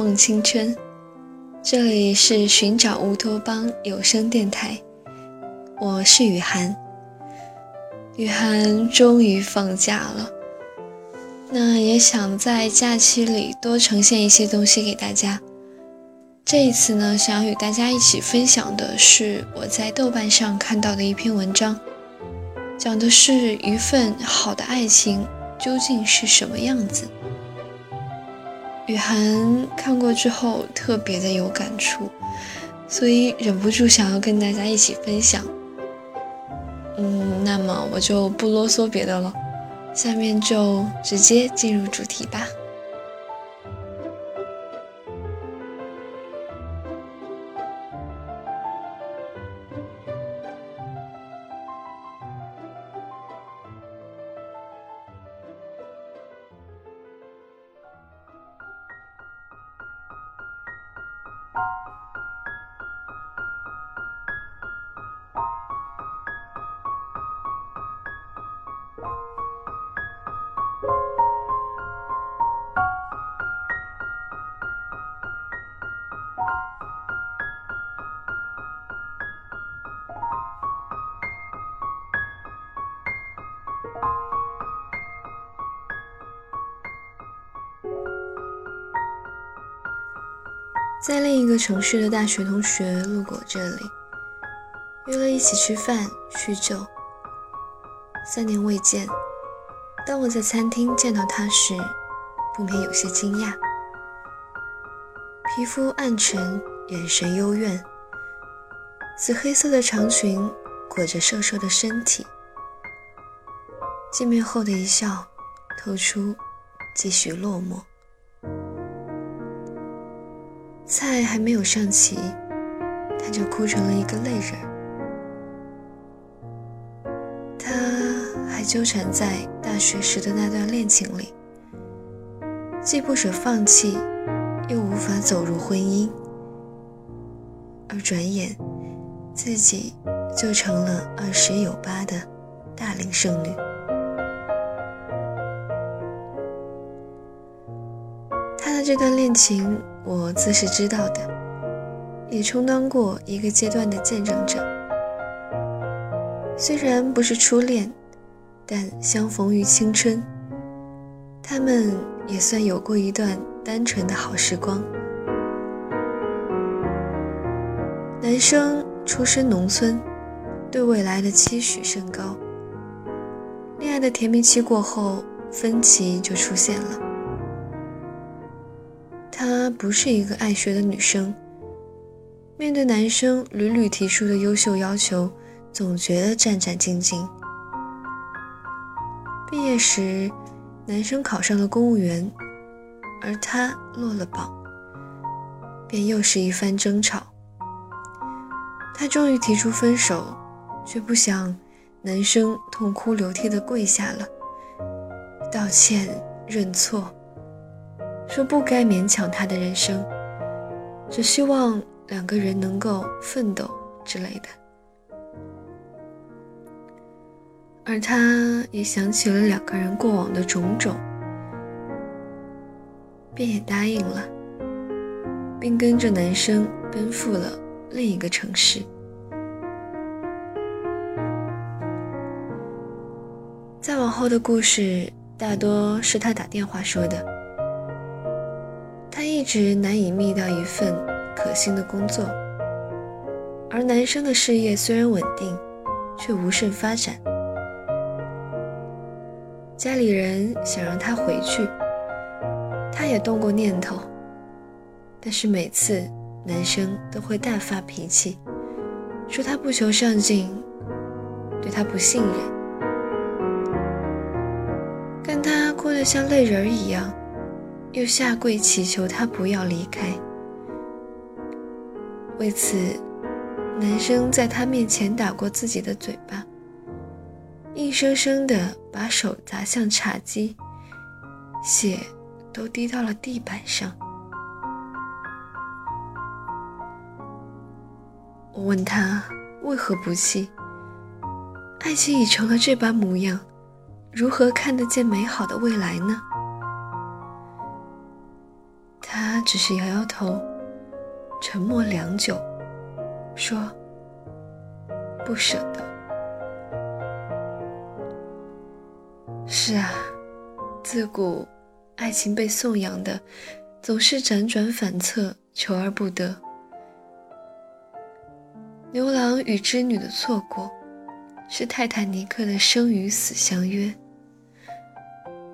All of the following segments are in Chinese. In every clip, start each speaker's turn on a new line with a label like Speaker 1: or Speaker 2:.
Speaker 1: 梦青春，这里是寻找乌托邦有声电台，我是雨涵。雨涵终于放假了，那也想在假期里多呈现一些东西给大家。这一次呢，想要与大家一起分享的是我在豆瓣上看到的一篇文章，讲的是一份好的爱情究竟是什么样子。雨涵看过之后特别的有感触，所以忍不住想要跟大家一起分享。嗯，那么我就不啰嗦别的了，下面就直接进入主题吧。另一个城市的大学同学路过这里，约了一起吃饭叙旧。三年未见，当我在餐厅见到他时，不免有些惊讶。皮肤暗沉，眼神幽怨，紫黑色的长裙裹着瘦瘦的身体。见面后的一笑，透出几许落寞。菜还没有上齐，他就哭成了一个泪人。他还纠缠在大学时的那段恋情里，既不舍放弃，又无法走入婚姻，而转眼自己就成了二十有八的大龄剩女。这段恋情。我自是知道的，也充当过一个阶段的见证者。虽然不是初恋，但相逢于青春，他们也算有过一段单纯的好时光。男生出身农村，对未来的期许甚高。恋爱的甜蜜期过后，分歧就出现了。不是一个爱学的女生，面对男生屡屡提出的优秀要求，总觉得战战兢兢。毕业时，男生考上了公务员，而她落了榜，便又是一番争吵。她终于提出分手，却不想男生痛哭流涕地跪下了，道歉认错。说不该勉强他的人生，只希望两个人能够奋斗之类的。而他也想起了两个人过往的种种，便也答应了，并跟着男生奔赴了另一个城市。再往后的故事，大多是他打电话说的。一直难以觅到一份可信的工作，而男生的事业虽然稳定，却无甚发展。家里人想让他回去，他也动过念头，但是每次男生都会大发脾气，说他不求上进，对他不信任，看他哭得像泪人一样。又下跪祈求他不要离开。为此，男生在他面前打过自己的嘴巴，硬生生的把手砸向茶几，血都滴到了地板上。我问他为何不弃？爱情已成了这般模样，如何看得见美好的未来呢？只是摇摇头，沉默良久，说：“不舍得。”是啊，自古爱情被颂扬的，总是辗转反侧，求而不得。牛郎与织女的错过，是泰坦尼克的生与死相约。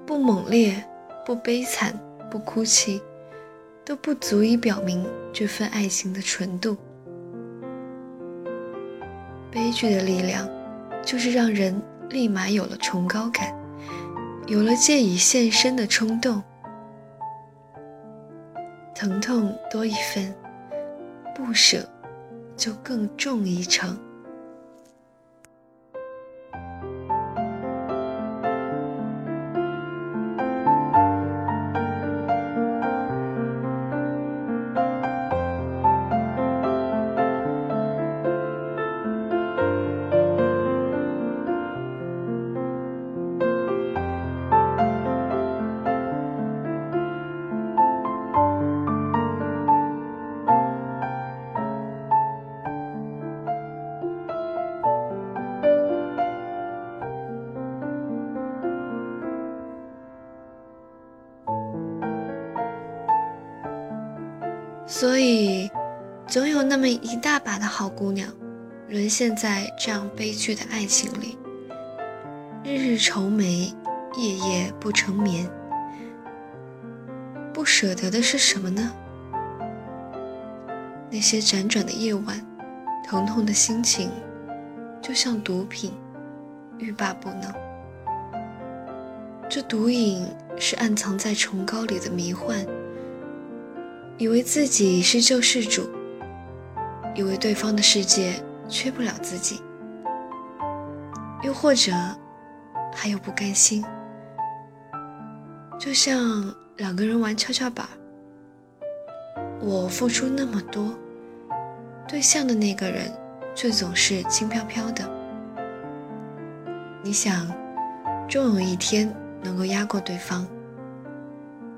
Speaker 1: 不猛烈，不悲惨，不哭泣，都不足以表明这份爱情的纯度。悲剧的力量，就是让人立马有了崇高感。有了借以献身的冲动，疼痛多一分，不舍就更重一程。总有那么一大把的好姑娘，沦陷在这样悲剧的爱情里，日日愁眉，夜夜不成眠。不舍得的是什么呢？那些辗转的夜晚，疼痛的心情，就像毒品，欲罢不能。这毒瘾是暗藏在崇高里的迷幻。以为自己是救世主，以为对方的世界缺不了自己，又或者还有不甘心，就像两个人玩跷跷板，我付出那么多，对象的那个人却总是轻飘飘的。你想，终有一天能够压过对方。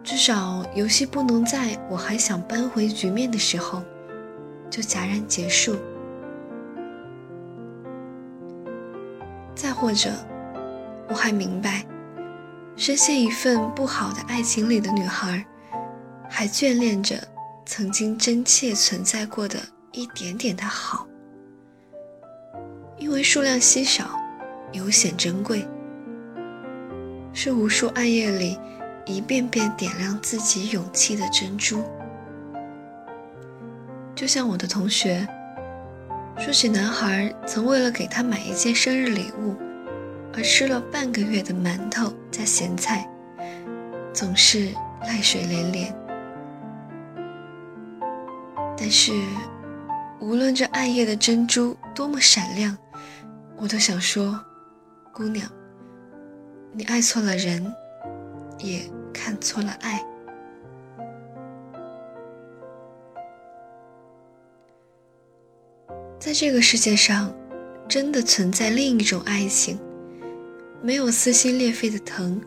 Speaker 1: 至少游戏不能在我还想扳回局面的时候就戛然结束。再或者，我还明白，深陷一份不好的爱情里的女孩，还眷恋着曾经真切存在过的一点点的好，因为数量稀少，尤显珍贵，是无数暗夜里。一遍遍点亮自己勇气的珍珠，就像我的同学说起男孩曾为了给他买一件生日礼物，而吃了半个月的馒头加咸菜，总是泪水连连。但是，无论这暗夜的珍珠多么闪亮，我都想说，姑娘，你爱错了人，也。看错了爱，在这个世界上，真的存在另一种爱情，没有撕心裂肺的疼，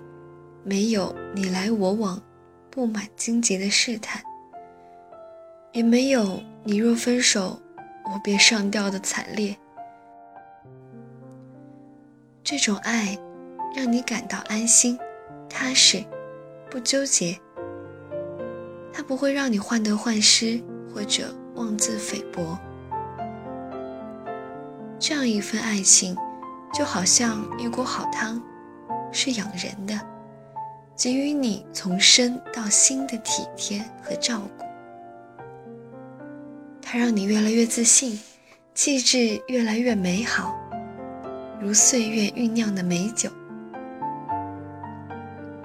Speaker 1: 没有你来我往、布满荆棘的试探，也没有你若分手，我便上吊的惨烈。这种爱，让你感到安心、踏实。不纠结，它不会让你患得患失或者妄自菲薄。这样一份爱情，就好像一锅好汤，是养人的，给予你从身到心的体贴和照顾。它让你越来越自信，气质越来越美好，如岁月酝酿的美酒。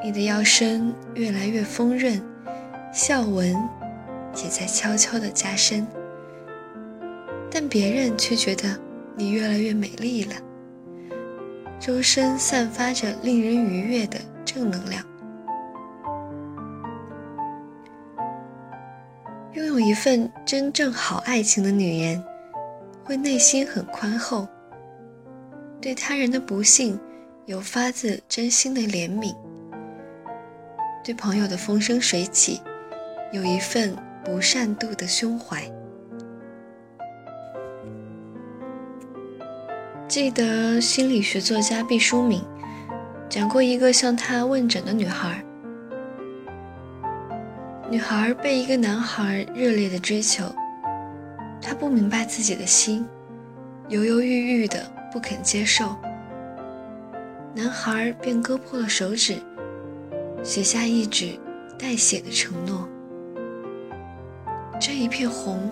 Speaker 1: 你的腰身越来越丰润，笑纹也在悄悄地加深，但别人却觉得你越来越美丽了。周身散发着令人愉悦的正能量。拥有一份真正好爱情的女人，会内心很宽厚，对他人的不幸有发自真心的怜悯。对朋友的风生水起，有一份不善妒的胸怀。记得心理学作家毕淑敏讲过一个向他问诊的女孩，女孩被一个男孩热烈的追求，她不明白自己的心，犹犹豫豫的不肯接受，男孩便割破了手指，写下一纸带血的承诺。这一片红，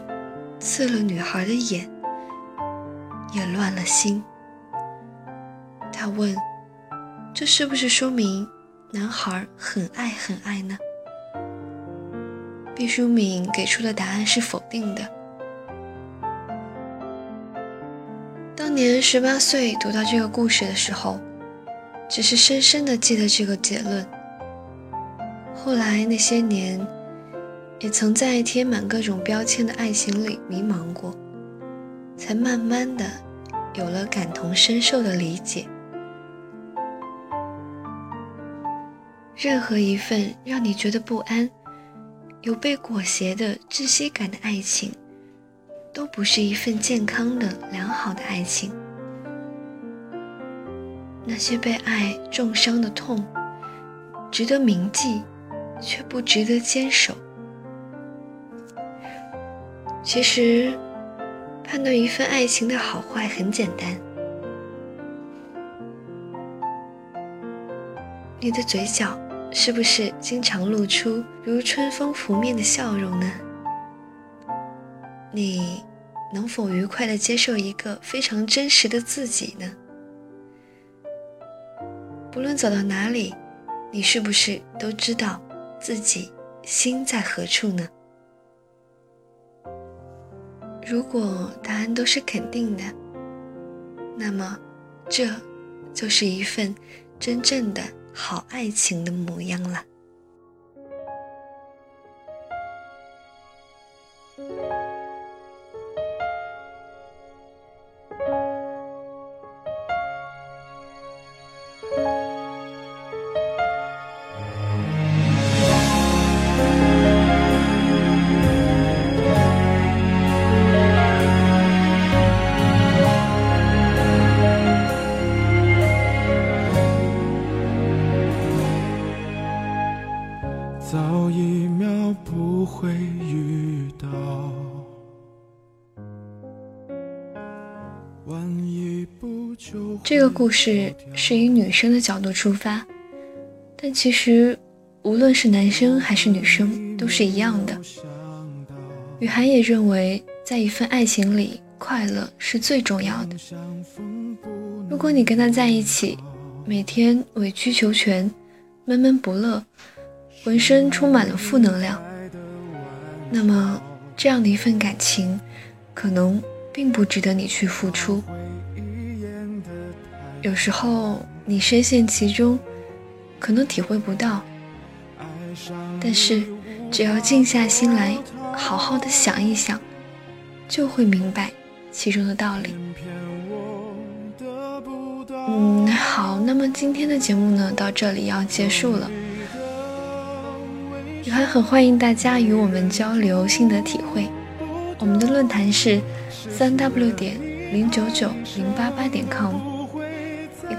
Speaker 1: 刺了女孩的眼，也乱了心。他问：“这是不是说明男孩很爱很爱呢？”毕淑敏给出的答案是否定的。当年十八岁读到这个故事的时候，只是深深的记得这个结论。后来那些年，也曾在贴满各种标签的爱情里迷茫过，才慢慢的有了感同身受的理解。任何一份让你觉得不安、有被裹挟的窒息感的爱情，都不是一份健康的、良好的爱情。那些被爱重伤的痛，值得铭记，却不值得坚守。其实，判断一份爱情的好坏很简单，你的嘴角。是不是经常露出如春风拂面的笑容呢？你能否愉快地接受一个非常真实的自己呢？不论走到哪里，你是不是都知道自己心在何处呢？如果答案都是肯定的，那么这就是一份真正的。好爱情的模样了。这个故事是以女生的角度出发，但其实无论是男生还是女生都是一样的。雨涵也认为，在一份爱情里，快乐是最重要的。如果你跟他在一起，每天委曲求全、闷闷不乐，浑身充满了负能量，那么这样的一份感情，可能并不值得你去付出。有时候你深陷其中，可能体会不到，但是只要静下心来，好好的想一想，就会明白其中的道理。嗯，好，那么今天的节目呢，到这里要结束了。也还很欢迎大家与我们交流心得体会，我们的论坛是三 w 点零九九零八八点 com。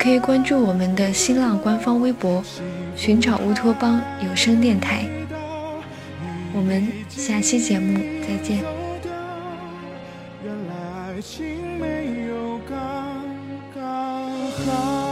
Speaker 1: 可以关注我们的新浪官方微博，寻找乌托邦有声电台。我们下期节目再见。
Speaker 2: 原来情没有刚刚好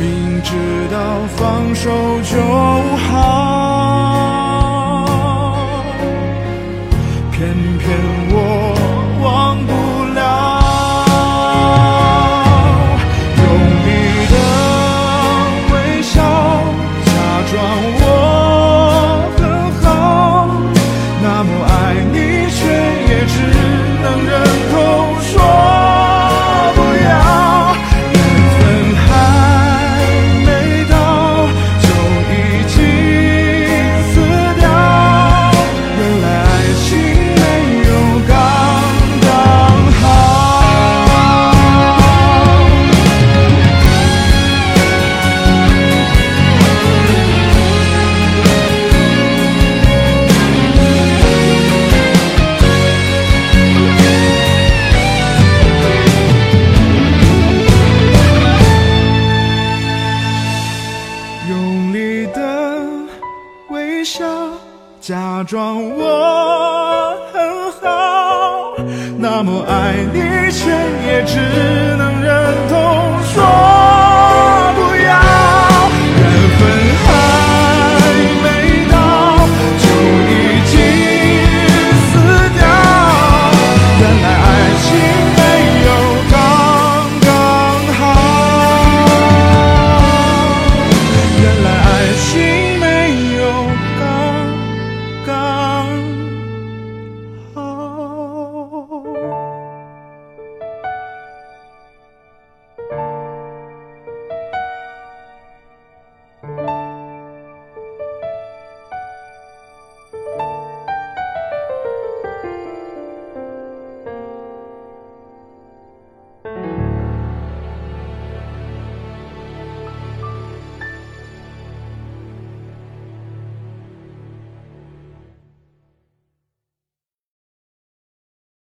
Speaker 2: 明知道放手就好。偏偏假装我很好那么爱你却也只能忍痛说。